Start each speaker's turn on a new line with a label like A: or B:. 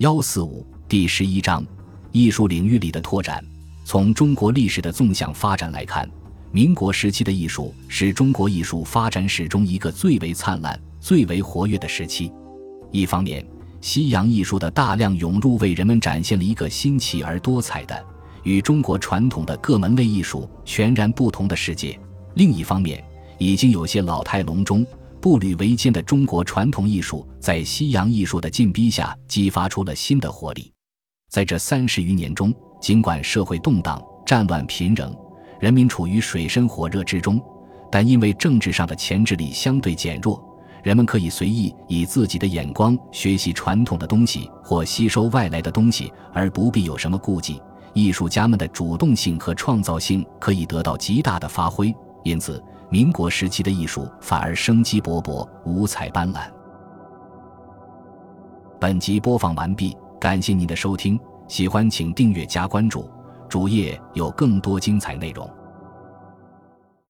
A: 幺四五第十一章，艺术领域里的拓展。从中国历史的纵向发展来看，民国时期的艺术是中国艺术发展史中一个最为灿烂、最为活跃的时期。一方面，西洋艺术的大量涌入，为人们展现了一个新奇而多彩的、与中国传统的各门类艺术全然不同的世界；另一方面，已经有些老态龙钟。步履维艰的中国传统艺术，在西洋艺术的进逼下，激发出了新的活力。在这三十余年中，尽管社会动荡、战乱频仍，人民处于水深火热之中，但因为政治上的钳制力相对减弱，人们可以随意以自己的眼光学习传统的东西或吸收外来的东西，而不必有什么顾忌。艺术家们的主动性和创造性可以得到极大的发挥，因此。民国时期的艺术反而生机勃勃、五彩斑斓。本集播放完毕，感谢您的收听，喜欢请订阅加关注，主页有更多精彩内容。